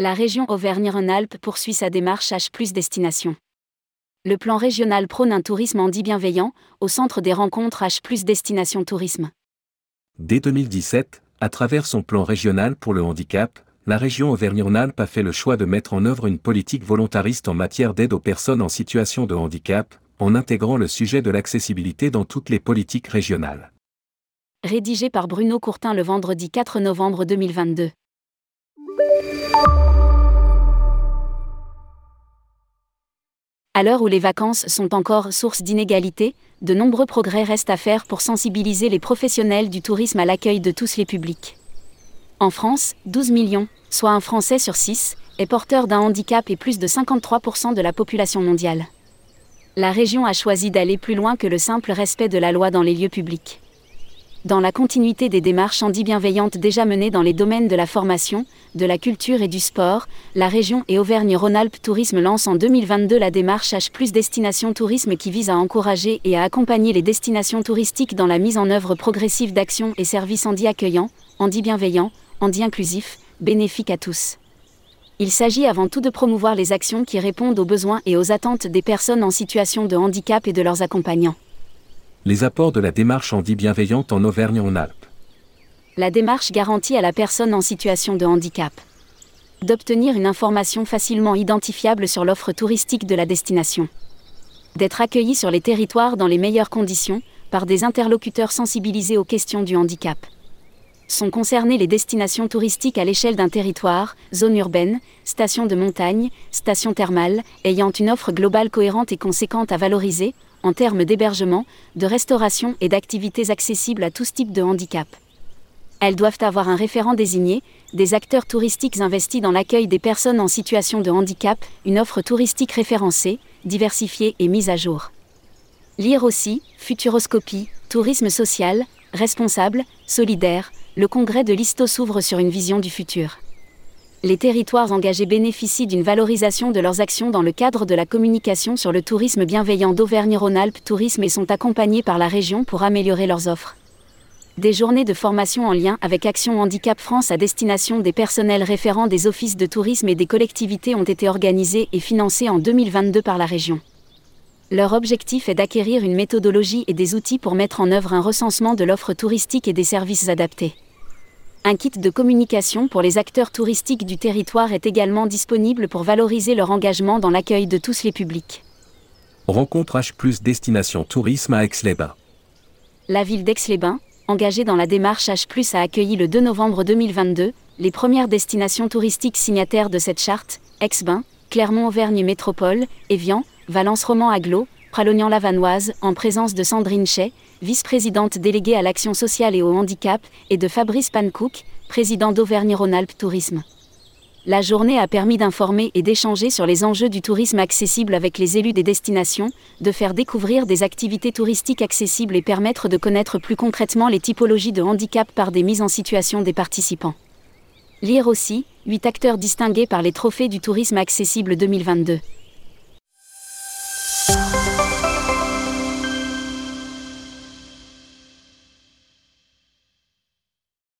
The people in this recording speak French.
La région Auvergne-Rhône-Alpes poursuit sa démarche H Destination. Le plan régional prône un tourisme handi bienveillant, au centre des rencontres H Destination Tourisme. Dès 2017, à travers son plan régional pour le handicap, la région Auvergne-Rhône-Alpes a fait le choix de mettre en œuvre une politique volontariste en matière d'aide aux personnes en situation de handicap, en intégrant le sujet de l'accessibilité dans toutes les politiques régionales. Rédigé par Bruno Courtin le vendredi 4 novembre 2022. À l'heure où les vacances sont encore source d'inégalités, de nombreux progrès restent à faire pour sensibiliser les professionnels du tourisme à l'accueil de tous les publics. En France, 12 millions, soit un Français sur 6, est porteur d'un handicap et plus de 53% de la population mondiale. La région a choisi d'aller plus loin que le simple respect de la loi dans les lieux publics. Dans la continuité des démarches handi-bienveillantes déjà menées dans les domaines de la formation, de la culture et du sport, la région et Auvergne-Rhône-Alpes Tourisme lance en 2022 la démarche H plus Destination Tourisme qui vise à encourager et à accompagner les destinations touristiques dans la mise en œuvre progressive d'actions et services handi accueillants, handi bienveillants, handi inclusifs, bénéfiques à tous. Il s'agit avant tout de promouvoir les actions qui répondent aux besoins et aux attentes des personnes en situation de handicap et de leurs accompagnants. Les apports de la démarche handi bienveillante en Auvergne-en-Alpes. La démarche garantit à la personne en situation de handicap d'obtenir une information facilement identifiable sur l'offre touristique de la destination, d'être accueilli sur les territoires dans les meilleures conditions, par des interlocuteurs sensibilisés aux questions du handicap. Sont concernées les destinations touristiques à l'échelle d'un territoire, zone urbaine, station de montagne, station thermale, ayant une offre globale cohérente et conséquente à valoriser, en termes d'hébergement, de restauration et d'activités accessibles à tous types de handicap. Elles doivent avoir un référent désigné, des acteurs touristiques investis dans l'accueil des personnes en situation de handicap, une offre touristique référencée, diversifiée et mise à jour. Lire aussi, Futuroscopie, Tourisme social, responsable, solidaire, le congrès de l'ISTO s'ouvre sur une vision du futur les territoires engagés bénéficient d'une valorisation de leurs actions dans le cadre de la communication sur le tourisme bienveillant d'Auvergne-Rhône-Alpes Tourisme et sont accompagnés par la région pour améliorer leurs offres. Des journées de formation en lien avec Action Handicap France à destination des personnels référents des offices de tourisme et des collectivités ont été organisées et financées en 2022 par la région. Leur objectif est d'acquérir une méthodologie et des outils pour mettre en œuvre un recensement de l'offre touristique et des services adaptés. Un kit de communication pour les acteurs touristiques du territoire est également disponible pour valoriser leur engagement dans l'accueil de tous les publics. Rencontre H plus Destination Tourisme à Aix-les-Bains. La ville d'Aix-les-Bains, engagée dans la démarche H+, a accueilli le 2 novembre 2022 les premières destinations touristiques signataires de cette charte, Aix-Bains, Clermont-Auvergne Métropole, Évian, Valence-Roman-Aglo, Pralognan-Lavanoise, en présence de Sandrine Chay, vice-présidente déléguée à l'action sociale et au handicap, et de Fabrice Pankouk, président d'Auvergne-Rhône-Alpes Tourisme. La journée a permis d'informer et d'échanger sur les enjeux du tourisme accessible avec les élus des destinations, de faire découvrir des activités touristiques accessibles et permettre de connaître plus concrètement les typologies de handicap par des mises en situation des participants. Lire aussi, 8 acteurs distingués par les trophées du tourisme accessible 2022.